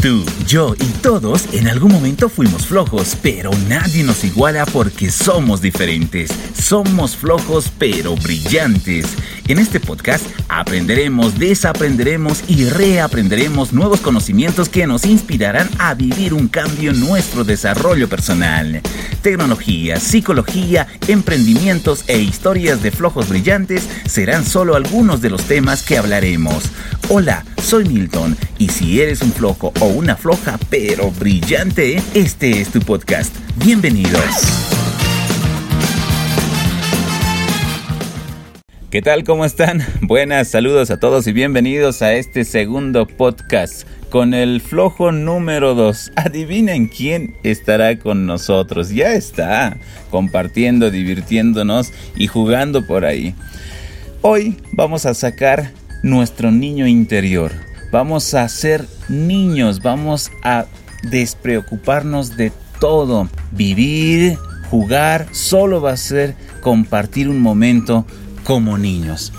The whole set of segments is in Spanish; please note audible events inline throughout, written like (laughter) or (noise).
Tú, yo y todos en algún momento fuimos flojos, pero nadie nos iguala porque somos diferentes. Somos flojos pero brillantes. En este podcast aprenderemos, desaprenderemos y reaprenderemos nuevos conocimientos que nos inspirarán a vivir un cambio en nuestro desarrollo personal. Tecnología, psicología, emprendimientos e historias de flojos brillantes serán solo algunos de los temas que hablaremos. Hola, soy Milton y si eres un flojo o una floja pero brillante, este es tu podcast. Bienvenidos. ¿Qué tal? ¿Cómo están? (laughs) Buenas, saludos a todos y bienvenidos a este segundo podcast con el flojo número 2. Adivinen quién estará con nosotros. Ya está compartiendo, divirtiéndonos y jugando por ahí. Hoy vamos a sacar nuestro niño interior. Vamos a ser niños, vamos a despreocuparnos de todo. Vivir, jugar, solo va a ser compartir un momento como niños.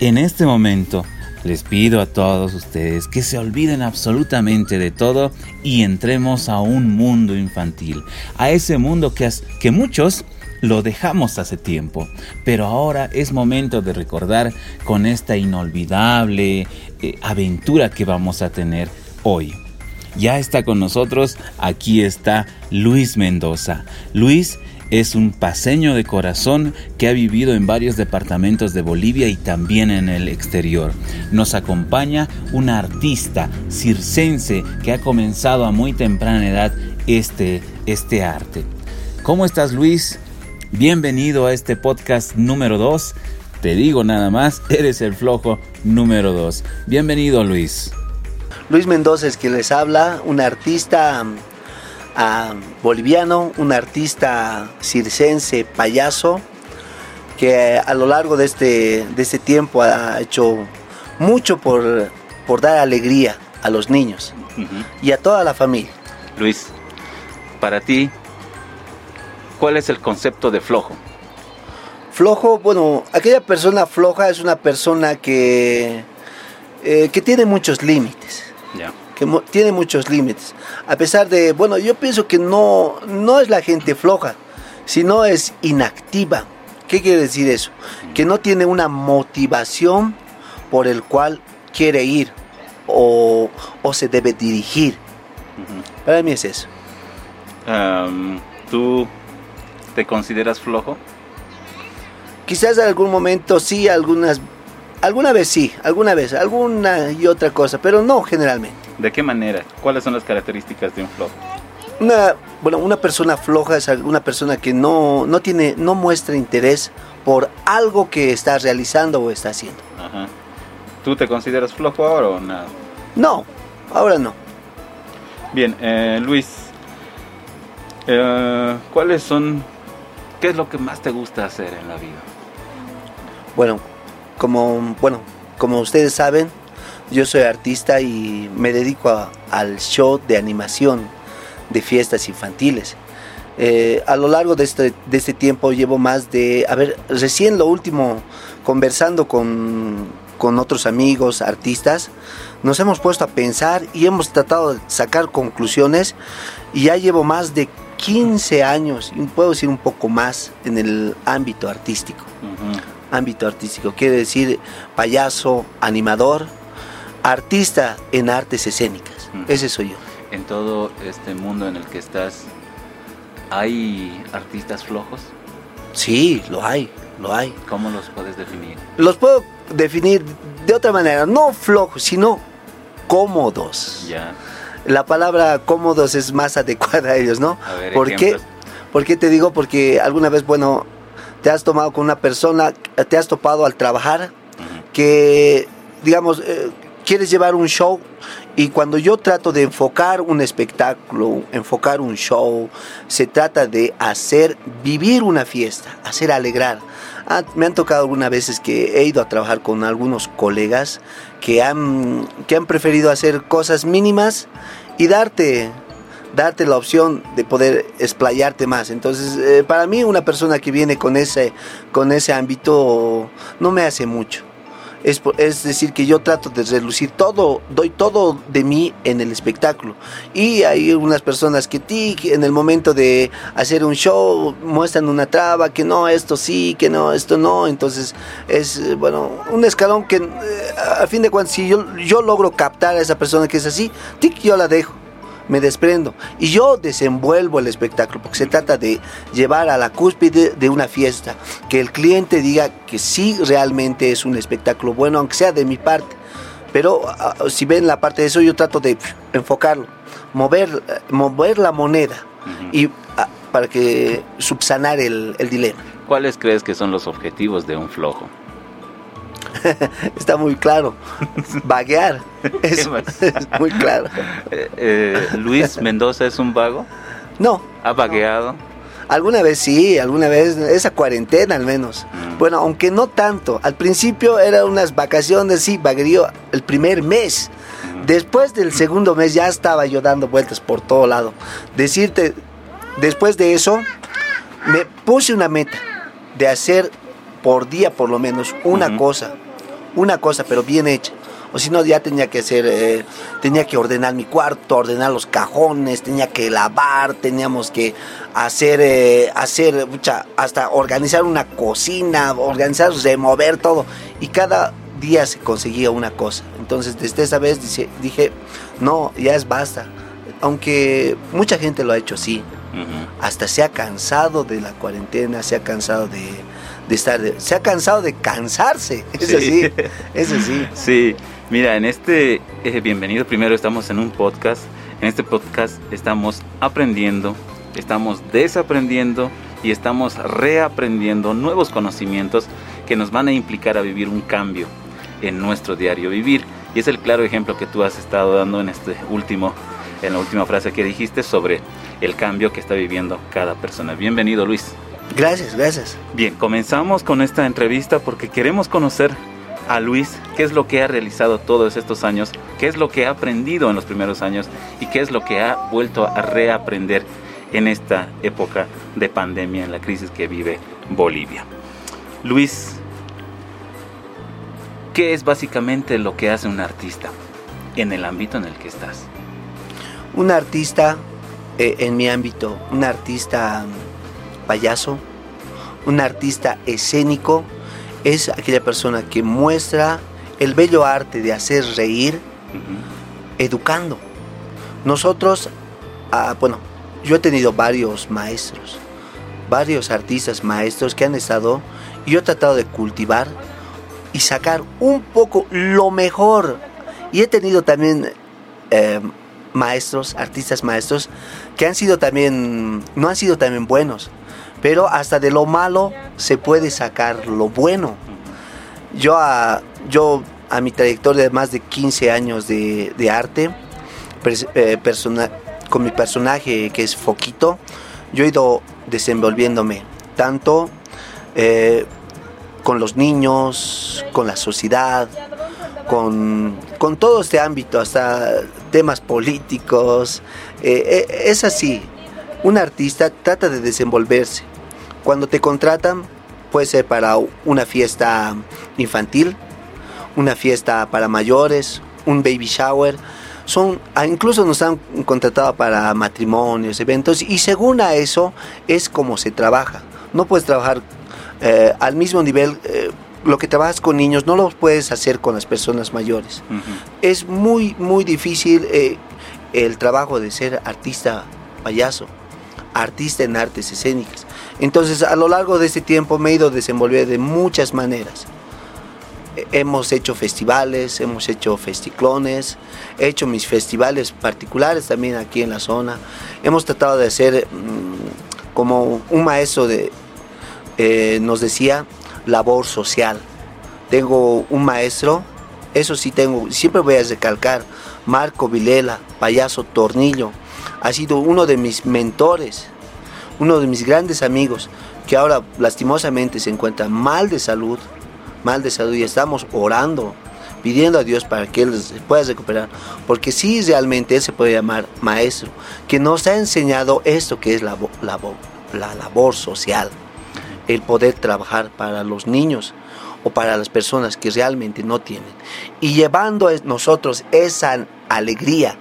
En este momento les pido a todos ustedes que se olviden absolutamente de todo y entremos a un mundo infantil, a ese mundo que, muchos lo dejamos hace tiempo, pero ahora es momento de recordar con esta inolvidable eh, aventura que vamos a tener hoy. Ya está con nosotros, aquí está Luis Mendoza. Luis es un paseño de corazón que ha vivido en varios departamentos de Bolivia y también en el exterior. Nos acompaña una artista circense que ha comenzado a muy temprana edad este, este arte. ¿Cómo estás Luis? Bienvenido a este podcast número 2. Te digo nada más, (laughs) eres el flojo número 2. Bienvenido Luis. Luis Mendoza es quien les habla, un artista boliviano, un artista circense, payaso, que a lo largo de este, de este tiempo ha hecho mucho por, por dar alegría a los niños uh -huh. y a toda la familia. Luis, para ti, ¿Cuál es el concepto de flojo? Flojo, bueno, aquella persona floja es una persona que, eh, que tiene muchos límites. Yeah. Que tiene muchos límites. A pesar de, bueno, yo pienso que no, no es la gente floja, sino es inactiva. ¿Qué quiere decir eso? Que no tiene una motivación por el cual quiere ir o, o se debe dirigir. Uh -huh. Para mí es eso. Um, ¿Tú te consideras flojo? Quizás en algún momento sí, algunas, alguna vez sí, alguna vez, alguna y otra cosa, pero no generalmente. ¿De qué manera? ¿Cuáles son las características de un flojo? Una, bueno, una persona floja es una persona que no, no, tiene, no muestra interés por algo que está realizando o está haciendo. Ajá. ¿Tú te consideras flojo ahora o nada? No, ahora no. Bien, eh, Luis, eh, ¿cuáles son ¿Qué es lo que más te gusta hacer en la vida? Bueno, como, bueno, como ustedes saben, yo soy artista y me dedico al show de animación de fiestas infantiles. Eh, a lo largo de este, de este tiempo llevo más de, a ver, recién lo último, conversando con, con otros amigos, artistas, nos hemos puesto a pensar y hemos tratado de sacar conclusiones y ya llevo más de 15 años, y puedo decir un poco más, en el ámbito artístico. Uh. Ámbito artístico, quiere decir payaso, animador, artista en artes escénicas. Uh -huh. Ese soy yo. En todo este mundo en el que estás, ¿hay artistas flojos? Sí, lo hay, lo hay. ¿Cómo los puedes definir? Los puedo definir de otra manera, no flojos, sino cómodos. Ya la palabra cómodos es más (laughs) adecuada a ellos, ¿no? A ver, ¿Por qué? ¿Por qué te digo? Porque alguna vez, bueno, te has tomado con una persona, te has topado al trabajar, uh -huh. que, digamos, eh, quieres llevar un show y cuando yo trato de enfocar un espectáculo, enfocar un show, se trata de hacer vivir una fiesta, hacer alegrar. Ah, me han tocado algunas veces que he ido a trabajar con algunos colegas que han, que han preferido hacer cosas mínimas y darte, darte la opción de poder explayarte más. Entonces, eh, para mí una persona que viene con ese, con ese ámbito no me hace mucho. Es, es, decir, que yo trato de relucir todo, doy todo de mí en el espectáculo. Y hay unas personas que en el momento de hacer un show muestran una traba, que no, esto sí, que no, esto no. Entonces es, bueno, un escalón que eh, a fin de cuentas, si yo, yo logro captar a esa persona que es así, tic, yo la dejo me desprendo y yo desenvuelvo el espectáculo porque se trata de llevar a la cúspide de una fiesta, que el cliente diga que sí realmente es un espectáculo bueno, aunque sea de mi parte. Pero ah, si ven la parte de eso, yo trato de enfocarlo, mover, mover la moneda y ah, para que subsanar el, el dilema. ¿Cuáles crees que son los objetivos de un flojo? (laughs) está muy claro. Vaguear (laughs) es, muy claro. Eh, eh, ¿Luis Mendoza es un vago? No. ¿Ha vagueado? Alguna vez sí, alguna vez, esa cuarentena al menos. Mm. Bueno, aunque no tanto. Al principio eran unas vacaciones, sí, vaguerío el primer mes. Mm. Después del segundo mes ya estaba yo dando vueltas por todo lado. Decirte, después de eso, me puse una meta de hacer por día por lo menos una cosa una cosa, pero bien hecha. O si no, ya tenía que hacer, eh, tenía que ordenar mi cuarto, ordenar los cajones, tenía que lavar, teníamos que hacer, eh, hacer, mucha, hasta organizar una cocina, organizar, remover todo. Y cada día se conseguía una cosa. Entonces, desde esa vez dije, dije no, ya es basta. Aunque mucha gente lo ha hecho así. Hasta se ha cansado de la cuarentena, se ha cansado de, de estar, se ha cansado de cansarse, (laughs) es así, es así. Sí, mira, en este, eh, bienvenido primero, estamos en un podcast, en este podcast estamos aprendiendo, estamos desaprendiendo y estamos reaprendiendo nuevos conocimientos que nos van a implicar a vivir un cambio en nuestro diario vivir. Y es el claro ejemplo que tú has estado dando en este último, en la última frase que dijiste sobre el cambio que está viviendo cada persona. Bienvenido Luis. Gracias, gracias. Bien, comenzamos con esta entrevista porque queremos conocer a Luis, qué es lo que ha realizado todos estos años, qué es lo que ha aprendido en los primeros años y qué es lo que ha vuelto a reaprender en esta época de pandemia, en la crisis que vive Bolivia. Luis, ¿qué es básicamente lo que hace un artista en el ámbito en el que estás? Un artista, eh, en mi ámbito, un artista payaso, un artista escénico, es aquella persona que muestra el bello arte de hacer reír, educando. Nosotros, ah, bueno, yo he tenido varios maestros, varios artistas maestros que han estado, y yo he tratado de cultivar y sacar un poco lo mejor. Y he tenido también eh, maestros, artistas maestros, que han sido también, no han sido también buenos, pero hasta de lo malo se puede sacar lo bueno. Yo a, yo a mi trayectoria de más de 15 años de, arte, eh, con mi personaje que es Foquito, yo he ido desenvolviéndome tanto eh, con los niños, con la sociedad, con, todo este ámbito, hasta temas políticos. Eh, es así, un artista trata de desenvolverse. Cuando te contratan, puede ser para una fiesta infantil, una fiesta para mayores, un baby shower. Son, ah, incluso nos han contratado para matrimonios, eventos, y según a eso es como se trabaja. No puedes trabajar eh, al mismo nivel. Eh, lo que trabajas con niños no lo puedes hacer con las personas mayores. Es muy, muy difícil eh, el trabajo de ser artista payaso artista en artes escénicas. Entonces, a lo largo de este tiempo me he ido desenvolviendo de muchas maneras. Hemos hecho festivales, hemos hecho festiclones, he hecho mis festivales particulares también aquí en la zona. Hemos tratado de hacer, mm, como un maestro de, eh, nos decía, labor social. Tengo un maestro, eso sí tengo, siempre voy a recalcar, Marco Vilela, payaso Tornillo, ha sido uno de mis mentores, uno de mis grandes amigos, que ahora lastimosamente se encuentra mal de salud, mal de salud y estamos orando, pidiendo a Dios para que él se pueda recuperar, porque sí realmente él se puede llamar maestro, que nos ha enseñado esto que es la, la, la labor social, el poder trabajar para los niños o para las personas que realmente no tienen. Y llevando nosotros esa alegría,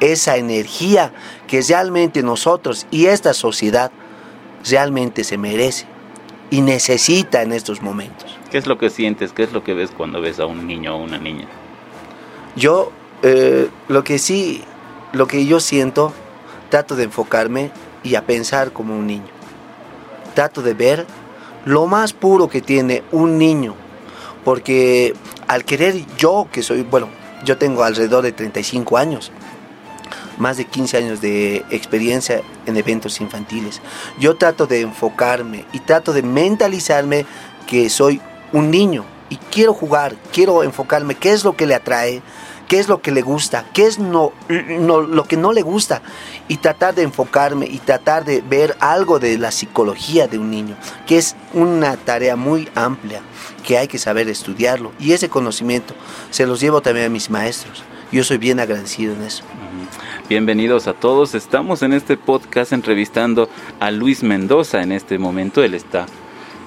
esa energía que realmente nosotros y esta sociedad realmente se merece y necesita en estos momentos. ¿Qué es lo que sientes? ¿Qué es lo que ves cuando ves a un niño o una niña? Yo eh, lo que sí, lo que yo siento, trato de enfocarme y a pensar como un niño. Trato de ver lo más puro que tiene un niño, porque al querer yo, que soy, bueno, yo tengo alrededor de 35 años, más de 15 años de experiencia en eventos infantiles. Yo trato de enfocarme y trato de mentalizarme que soy un niño y quiero jugar, quiero enfocarme qué es lo que le atrae, qué es lo que le gusta, qué es lo que no le gusta y tratar de enfocarme y tratar de ver algo de la psicología de un niño, que es una tarea muy amplia que hay que saber estudiarlo y ese conocimiento se los llevo también a mis maestros. Yo soy bien agradecido en eso. Bienvenidos a todos. Estamos en este podcast entrevistando a Luis Mendoza en este momento. Él está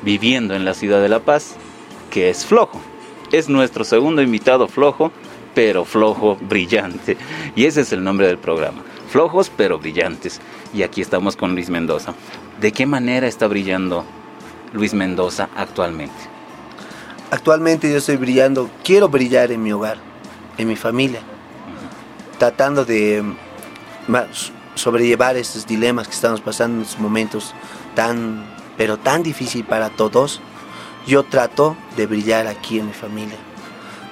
viviendo en la ciudad de La Paz, que es flojo. Es nuestro segundo invitado flojo, pero flojo brillante. Y ese es el nombre del programa. Flojos pero brillantes. Y aquí estamos con Luis Mendoza. ¿De qué manera está brillando Luis Mendoza actualmente? Actualmente yo estoy brillando, quiero brillar en mi hogar, en mi familia, tratando de sobrellevar estos dilemas que estamos pasando en estos momentos tan, pero tan difícil para todos, yo trato de brillar aquí en mi familia.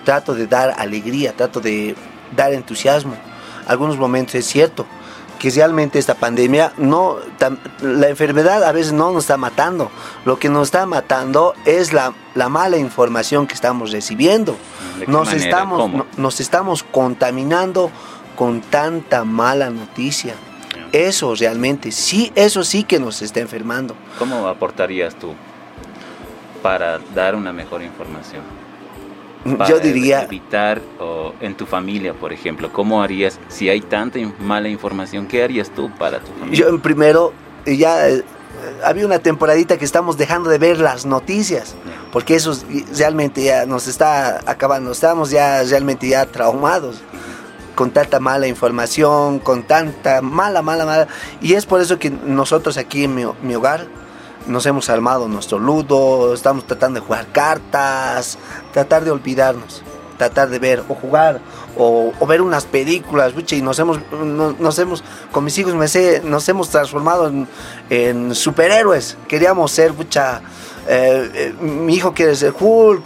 Trato de dar alegría, trato de dar entusiasmo. Algunos momentos es cierto que realmente esta pandemia no la enfermedad a veces no nos está matando. Lo que nos está matando es la, la mala información que estamos recibiendo. Nos estamos, nos estamos contaminando con tanta mala noticia. Eso realmente, sí, eso sí que nos está enfermando. ¿Cómo aportarías tú para dar una mejor información? Yo diría... Evitar o en tu familia, por ejemplo, ¿cómo harías si hay tanta mala información? ¿Qué harías tú para tu familia? Yo primero, ya eh, había una temporadita que estamos dejando de ver las noticias, porque eso realmente ya nos está acabando, estamos ya realmente ya traumados con tanta mala información, con tanta mala, mala, mala. Y es por eso que nosotros aquí en mi, hogar nos hemos armado nuestro ludo, estamos tratando de jugar cartas, tratar de olvidarnos, tratar de ver o jugar o, ver unas películas, y nos hemos, nos hemos, con mis hijos me sé, nos hemos transformado en, superhéroes. Queríamos ser, mucha, eh, eh, mi hijo quiere ser Hulk,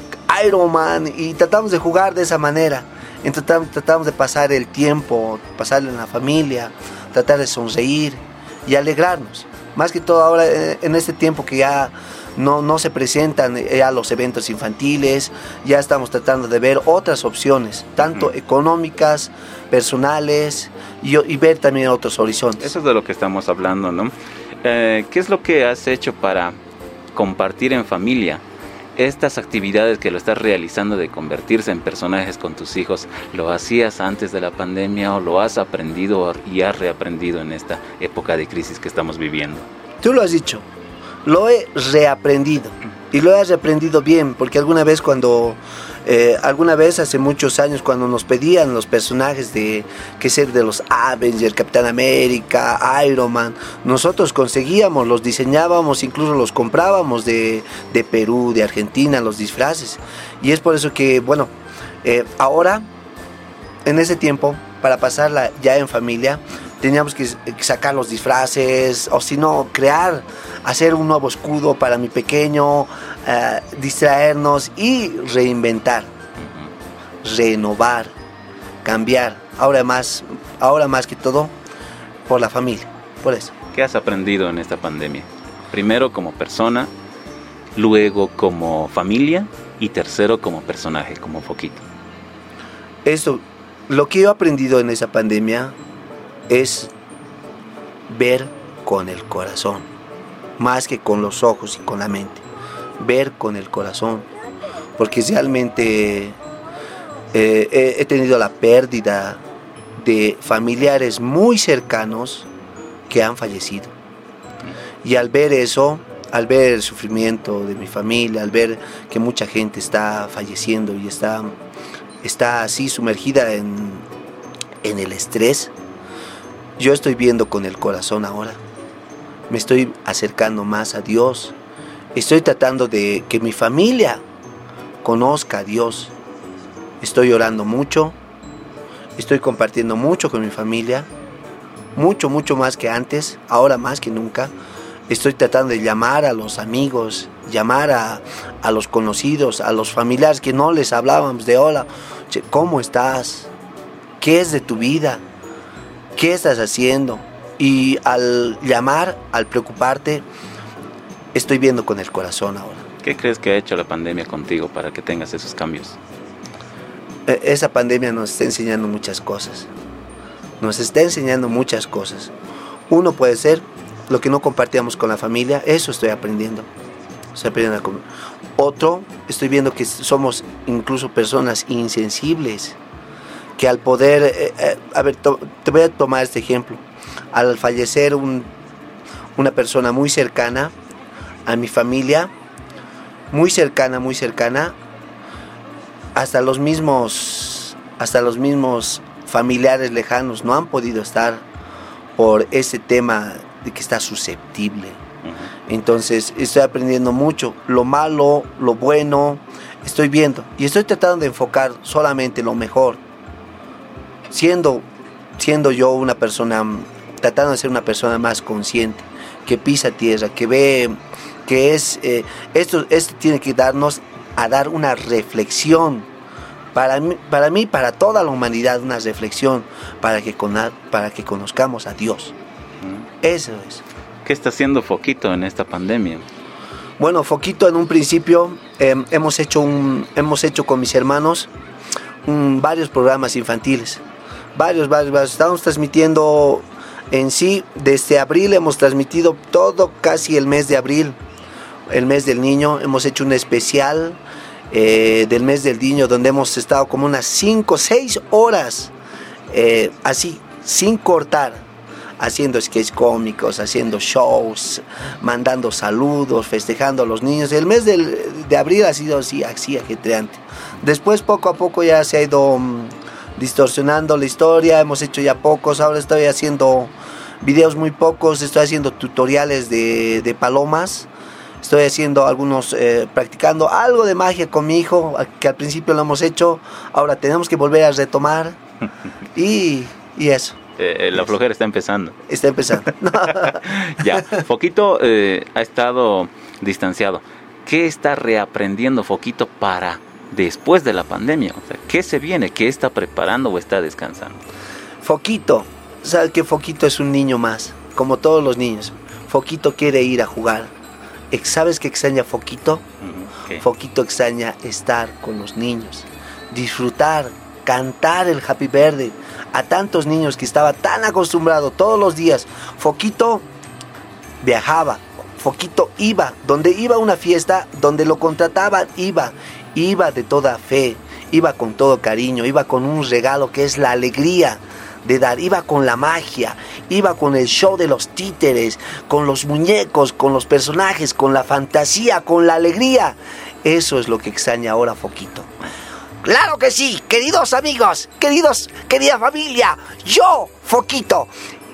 Iron Man, y tratamos de jugar de esa manera. Entonces tratamos de pasar el tiempo, pasarlo en la familia, tratar de sonreír y alegrarnos. Más que todo ahora eh, en este tiempo que ya no, no se presentan eh, ya los eventos infantiles, ya estamos tratando de ver otras opciones, tanto económicas, personales y, y, ver también otros horizontes. Eso es de lo que estamos hablando, ¿no? Eh, ¿Qué es lo que has hecho para compartir en familia? Estas actividades que lo estás realizando de convertirse en personajes con tus hijos, ¿lo hacías antes de la pandemia o lo has aprendido y has reaprendido en esta época de crisis que estamos viviendo? Tú lo has dicho, lo he reaprendido y lo he reaprendido bien, porque alguna vez cuando eh, alguna vez hace muchos años cuando nos pedían los personajes de que ser de los Avengers, Capitán América, Iron Man, nosotros conseguíamos, los diseñábamos, incluso los comprábamos de, Perú, de Argentina, los disfraces. Y es por eso que, bueno, eh, ahora, en ese tiempo, para pasarla ya en familia, teníamos que sacar los disfraces, o si no, crear, hacer un nuevo escudo para mi pequeño, eh, distraernos y reinventar, renovar, cambiar. Ahora más, ahora más que todo, por la familia, por eso. ¿Qué has aprendido en esta pandemia? Primero como persona, luego como familia y tercero como personaje, como Foquito. Esto, lo que he aprendido en esa pandemia es ver con el corazón, más que con los ojos y con la mente. Ver con el corazón, porque realmente eh, he tenido la pérdida de familiares muy cercanos que han fallecido. Y al ver eso, al ver el sufrimiento de mi familia, al ver que mucha gente está falleciendo y está, está así sumergida en, en el estrés, yo estoy viendo con el corazón ahora. Me estoy acercando más a Dios. Estoy tratando de que mi familia conozca a Dios. Estoy orando mucho. Estoy compartiendo mucho con mi familia. Mucho, mucho más que antes. Ahora más que nunca. Estoy tratando de llamar a los amigos, llamar a, a los conocidos, a los familiares que no les hablábamos de hola. ¿Cómo estás? ¿Qué es de tu vida? ¿Qué estás haciendo? Y al llamar, al preocuparte, estoy viendo con el corazón ahora. ¿Qué crees que ha hecho la pandemia contigo para que tengas esos cambios? E, esa pandemia nos está enseñando muchas cosas. Nos está enseñando muchas cosas. Uno puede ser lo que no compartíamos con la familia, eso estoy aprendiendo. Estoy aprendiendo a Otro, estoy viendo que somos incluso personas insensibles, que al poder, eh, eh, a ver, te voy a tomar este ejemplo. Al fallecer un, una persona muy cercana a mi familia, muy cercana, muy cercana, hasta los mismos, hasta los mismos familiares lejanos no han podido estar por ese tema de que está susceptible. Entonces estoy aprendiendo mucho, lo malo, lo bueno, estoy viendo y estoy tratando de enfocar solamente lo mejor. Siendo, siendo yo una persona, tratando de ser una persona más consciente, que pisa tierra, que ve, que es, eh, esto, esto tiene que darnos a dar una reflexión para mí, para mí, para toda la humanidad, una reflexión para que, para que conozcamos a Dios. Eso es. ¿Qué está haciendo Foquito en esta pandemia? Bueno, Foquito en un principio em, hemos, hecho un, hemos hecho con mis hermanos varios programas infantiles. Varios, varios, varios. Estamos transmitiendo en sí, desde abril hemos transmitido todo casi el mes de abril, el mes del niño. Hemos hecho un especial eh, del mes del niño donde hemos estado como unas 5, 6 horas eh, así, sin cortar haciendo sketches cómicos, haciendo shows, mandando saludos, festejando a los niños. El mes de abril ha sido así, así ajetreante. Después poco a poco ya se ha ido mm, distorsionando la historia, hemos hecho ya pocos, ahora estoy haciendo videos muy pocos, estoy haciendo tutoriales de, palomas. Estoy haciendo algunos, eh, practicando algo de magia con mi hijo, que al principio lo hemos hecho, ahora tenemos que volver a retomar (laughs) y, y eso. Eh, la flojera está empezando. Está empezando. (laughs) ya, Foquito eh, ha estado distanciado. ¿Qué está reaprendiendo Foquito para después de la pandemia? O sea, ¿qué se viene? ¿Qué está preparando o está descansando? Foquito, sabes que Foquito es un niño más, como todos los niños. Foquito quiere ir a jugar. ¿Sabes qué extraña Foquito? Foquito extraña estar con los niños, disfrutar, cantar el Happy Verde a tantos niños que estaba tan acostumbrado todos los días. Foquito viajaba, Foquito iba, donde iba una fiesta, donde lo contrataban, iba, iba de toda fe, iba con todo cariño, iba con un regalo que es la alegría de dar, iba con la magia, iba con el show de los títeres, con los muñecos, con los personajes, con la fantasía, con la alegría. Eso es lo que extraña ahora Foquito. Claro que sí, queridos amigos, queridos, querida familia, yo, Foquito,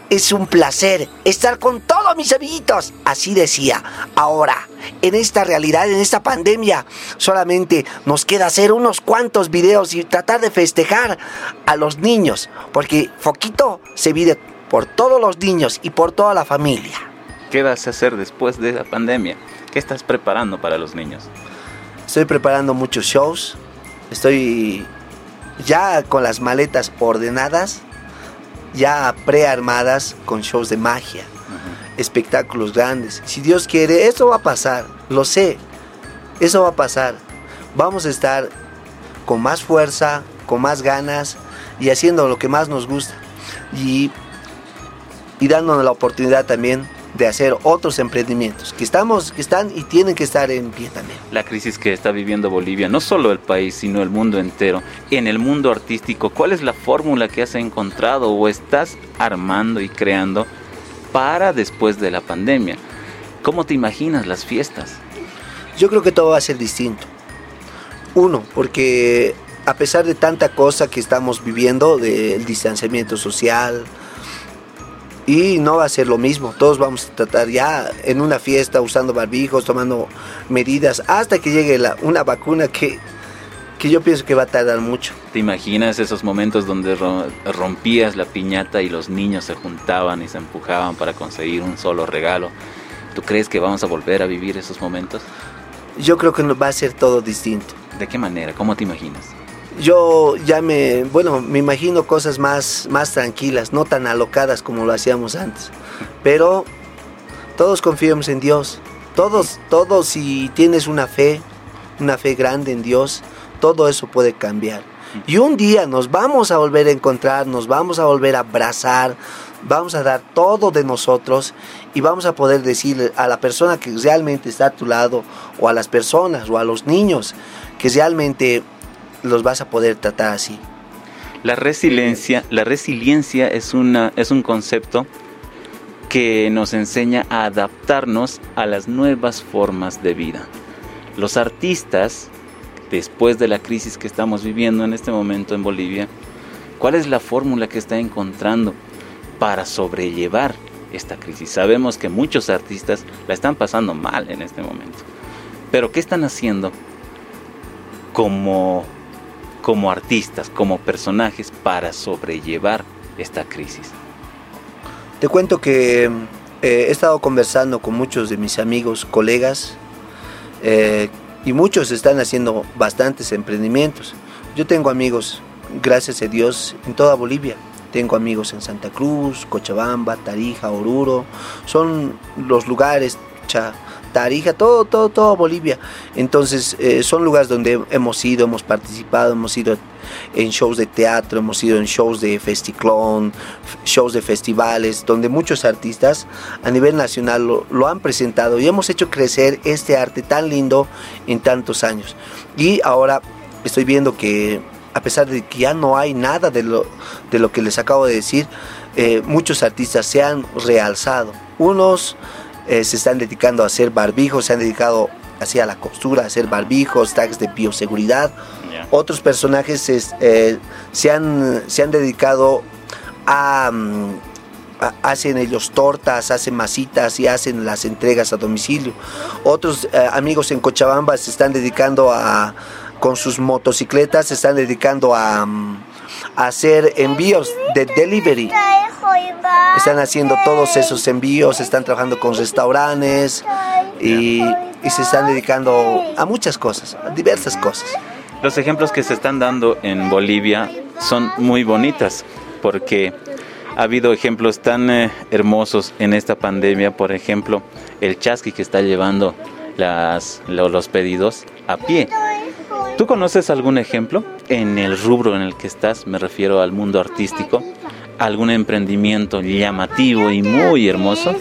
es un placer estar con todos mis amiguitos. Así decía. Ahora, en esta realidad, en esta pandemia, solamente nos queda hacer unos cuantos videos y tratar de festejar a los niños. Porque Foquito se vive por todos los niños y por toda la familia. ¿Qué vas a hacer después de la pandemia? ¿Qué estás preparando para los niños? Estoy preparando muchos shows, Estoy ya con las maletas ordenadas, ya prearmadas con shows de magia, espectáculos grandes. Si Dios quiere, eso va a pasar, lo sé, eso va a pasar. Vamos a estar con más fuerza, con más ganas y haciendo lo que más nos gusta. Y, y dándonos la oportunidad también de hacer otros emprendimientos que estamos que están y tienen que estar en pie también. La crisis que está viviendo Bolivia, no solo el país, sino el mundo entero. En el mundo artístico, ¿cuál es la fórmula que has encontrado o estás armando y creando para después de la pandemia? ¿Cómo te imaginas las fiestas? Yo creo que todo va a ser distinto. Uno, porque a pesar de tanta cosa que estamos viviendo, del distanciamiento social, y no va a ser lo mismo, todos vamos a tratar ya en una fiesta usando barbijos, tomando medidas, hasta que llegue una vacuna que, que yo pienso que va a tardar mucho. ¿Te imaginas esos momentos donde rompías la piñata y los niños se juntaban y se empujaban para conseguir un solo regalo? ¿Tú crees que vamos a volver a vivir esos momentos? Yo creo que va a ser todo distinto. ¿De qué manera? ¿Cómo te imaginas? Yo ya me, bueno, me imagino cosas más, más tranquilas, no tan alocadas como lo hacíamos antes. Pero todos confiamos en Dios. Todos, todos, si tienes una fe, una fe grande en Dios, todo eso puede cambiar. Y un día nos vamos a volver a encontrar, nos vamos a volver a abrazar, vamos a dar todo de nosotros y vamos a poder decirle a la persona que realmente está a tu lado o a las personas o a los niños que realmente los vas a poder tratar así. La resiliencia, la resiliencia es, una, es un concepto que nos enseña a adaptarnos a las nuevas formas de vida. Los artistas, después de la crisis que estamos viviendo en este momento en Bolivia, ¿cuál es la fórmula que está encontrando para sobrellevar esta crisis. Sabemos que muchos artistas la están pasando mal en este momento. Pero ¿qué están haciendo como, como artistas, como personajes para sobrellevar esta crisis? Te cuento que eh, he estado conversando con muchos de mis amigos, colegas, eh, y muchos están haciendo bastantes emprendimientos. Yo tengo amigos, gracias a Dios, en toda Bolivia tengo amigos en Santa Cruz, Cochabamba, Tarija, Oruro. Son los lugares, Tarija, todo, todo, todo Bolivia. Entonces eh, son lugares donde hemos ido, hemos participado, hemos ido en shows de teatro, hemos ido en shows de festiclón, shows de festivales, donde muchos artistas a nivel nacional lo, han presentado y hemos hecho crecer este arte tan lindo en tantos años. Y ahora estoy viendo que a pesar de que ya no hay nada de lo, de lo que les acabo de decir, eh, muchos artistas se han realzado. Unos eh, se están dedicando a hacer barbijos, se han dedicado hacia la costura, a hacer barbijos, tags de bioseguridad. Otros personajes eh, se, han, se han dedicado a, mm, hacen ellos tortas, hacen masitas y hacen las entregas a domicilio. Otros amigos en Cochabamba se están dedicando a, con sus motocicletas se están dedicando a, hacer envíos de delivery. Están haciendo todos esos envíos, están trabajando con restaurantes y, se están dedicando a muchas cosas, a diversas cosas. Los ejemplos que se están dando en Bolivia son muy bonitas porque ha habido ejemplos tan eh, hermosos en esta pandemia, por ejemplo, el chasqui que está llevando las, los pedidos a pie ¿Tú conoces algún ejemplo en el rubro en el que estás? Me refiero al mundo artístico. ¿Algún emprendimiento llamativo y muy hermoso?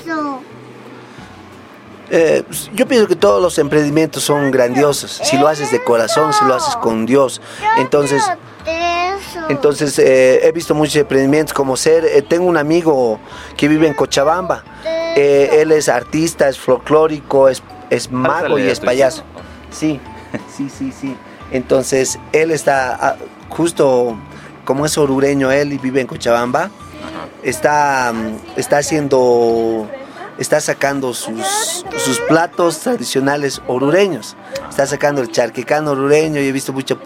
Eh, yo pienso que todos los emprendimientos son grandiosos. Si lo haces de corazón, si lo haces con Dios. Entonces, entonces eh, he visto muchos emprendimientos como ser, eh, tengo un amigo que vive en Cochabamba. él es artista, es folclórico, es, es mago y es payaso. Sí, sí, sí, sí. Entonces, él está ah, justo como es orureño él y vive en Cochabamba, está, está haciendo, está sacando sus, sus platos tradicionales orureños. Está sacando el charquecano orureño y he visto mucha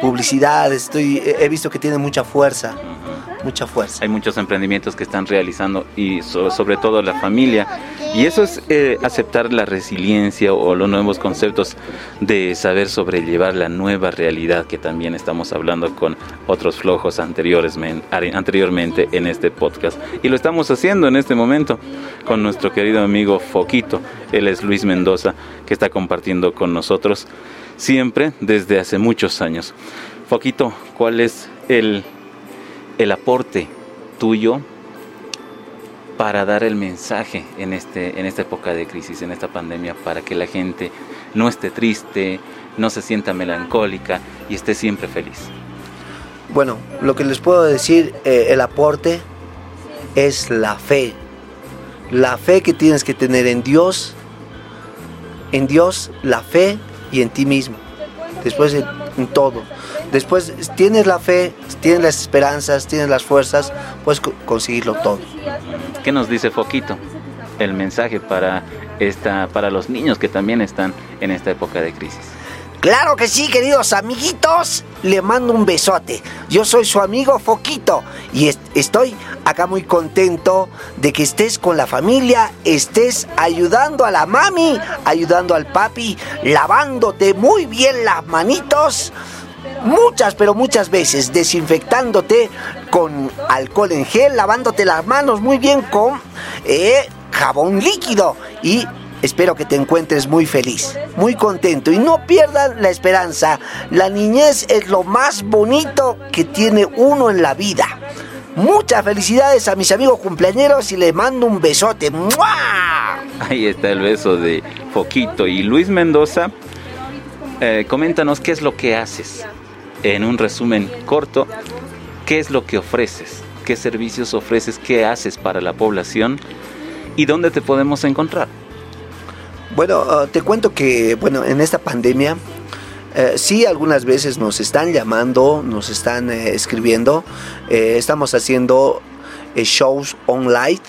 publicidad, estoy, he visto que tiene mucha fuerza mucha fuerza. Hay muchos emprendimientos que están realizando y sobre todo la familia. Y eso es eh, aceptar la resiliencia o los nuevos conceptos de saber sobrellevar la nueva realidad que también estamos hablando con otros flojos anteriores, anteriormente en este podcast. Y lo estamos haciendo en este momento con nuestro querido amigo Foquito. Él es Luis Mendoza que está compartiendo con nosotros siempre desde hace muchos años. Foquito, ¿cuál es el el aporte tuyo para dar el mensaje en, este, en esta época de crisis, en esta pandemia, para que la gente no esté triste, no se sienta melancólica y esté siempre feliz? Bueno, lo que les puedo decir, eh, el aporte es la fe. La fe que tienes que tener en Dios en Dios, la fe y en ti mismo. Después en, en todo. Después tienes la fe, tienes las esperanzas, tienes las fuerzas, puedes co- conseguirlo todo. ¿Qué nos dice Foquito? El mensaje para esta, para los niños que también están en esta época de crisis. Claro que sí, queridos amiguitos. Le mando un besote. Yo soy su amigo Foquito y est- estoy acá muy contento de que estés con la familia, estés ayudando a la mami, ayudando al papi, lavándote muy bien las manitos. Muchas, pero muchas veces desinfectándote con alcohol en gel, lavándote las manos muy bien con eh, jabón líquido y Espero que te encuentres muy feliz, muy contento y no pierdan la esperanza. La niñez es lo más bonito que tiene uno en la vida. Muchas felicidades a mis amigos cumpleañeros y les mando un besote. ¡Mua! Ahí está el beso de Foquito y Luis Mendoza. eh, coméntanos qué es lo que haces. En un resumen corto, qué es lo que ofreces, qué servicios ofreces, qué haces para la población y dónde te podemos encontrar. Bueno, ah, te cuento que, bueno, en esta pandemia, eh, sí, algunas veces nos están llamando, nos están eh, escribiendo. Eh, estamos haciendo shows online,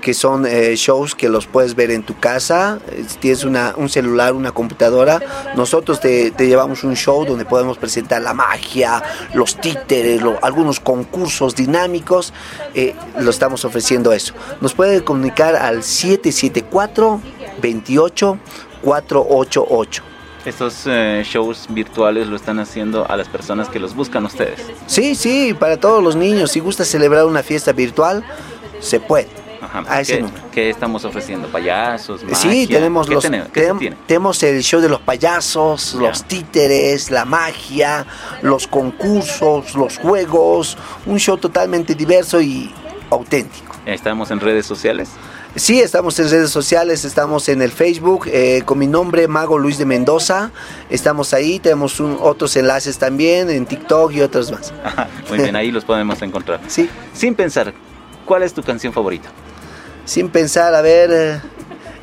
que son eh, shows que los puedes ver en tu casa. Si tienes una, un celular, una computadora, nosotros te, te llevamos un show donde podemos presentar la magia, los títeres, lo- algunos concursos dinámicos. eh, lo estamos ofreciendo eso. Nos puede comunicar al 774 28 488. Estos eh, shows virtuales lo están haciendo a las personas que los buscan ustedes. Sí, sí, para todos los niños. Si gusta celebrar una fiesta virtual, se puede. Ajá. A ese ¿Qué, número. qué estamos ofreciendo? ¿Payasos? Magia? Sí, tenemos ¿Qué los tenemos? ¿Qué se tenem- tiene? tenemos el show de los payasos, Ya. los títeres, la magia, los concursos, los juegos, un show totalmente diverso y auténtico. Estamos en redes sociales. Sí, estamos en redes sociales, estamos en el Facebook eh, con mi nombre Mago Luis de Mendoza. Estamos ahí, tenemos un- otros enlaces también en TikTok y otros más. Ajá, (laughs) Muy bien, ahí los podemos encontrar. Sí, Sin pensar, ¿cuál es tu canción favorita? Sin pensar, a ver. eh,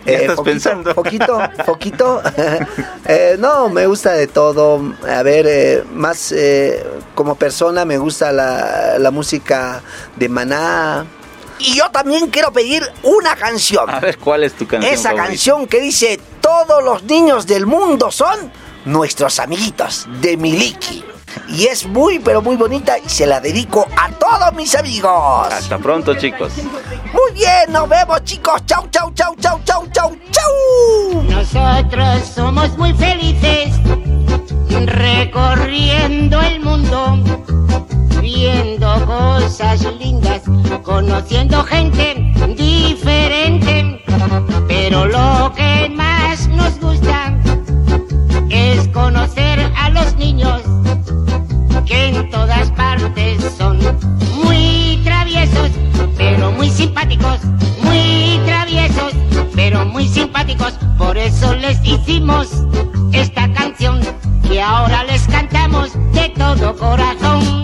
Ya estás foquito, pensando. Foquito, foquito. (laughs) (laughs) Eh, no, me gusta de todo. A ver, eh, más eh, como persona me gusta la, la música de Maná. Y yo también quiero pedir una canción. A ver, ¿cuál es tu canción Esa favorita? canción que dice todos los niños del mundo son nuestros amiguitos de Miliki. Y es muy pero muy bonita y se la dedico a todos mis amigos. Hasta pronto, chicos. Muy bien, nos vemos chicos. Chau, chau, chau, chau, chau, chau, chau. Nosotros somos muy felices recorriendo el mundo, viendo cosas lindas, conociendo gente diferente. Pero lo que más nos gusta es conocer a los niños que en todas partes son muy traviesos, muy simpáticos, muy traviesos, pero muy simpáticos. Por eso les hicimos esta canción que ahora les cantamos de todo corazón.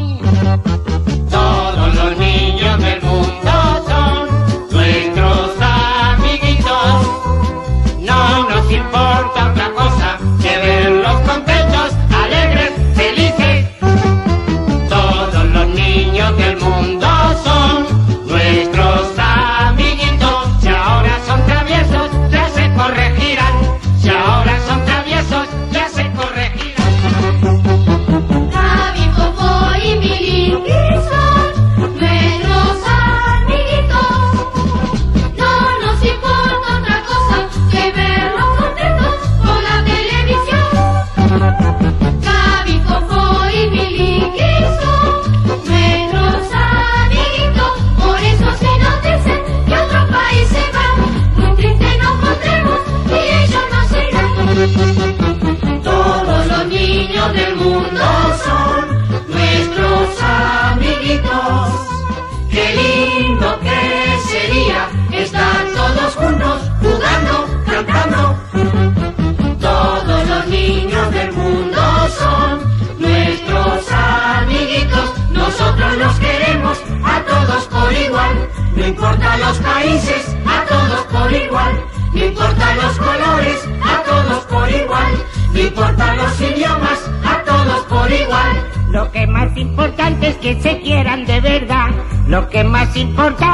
Se quieran de verdad. Lo que más importante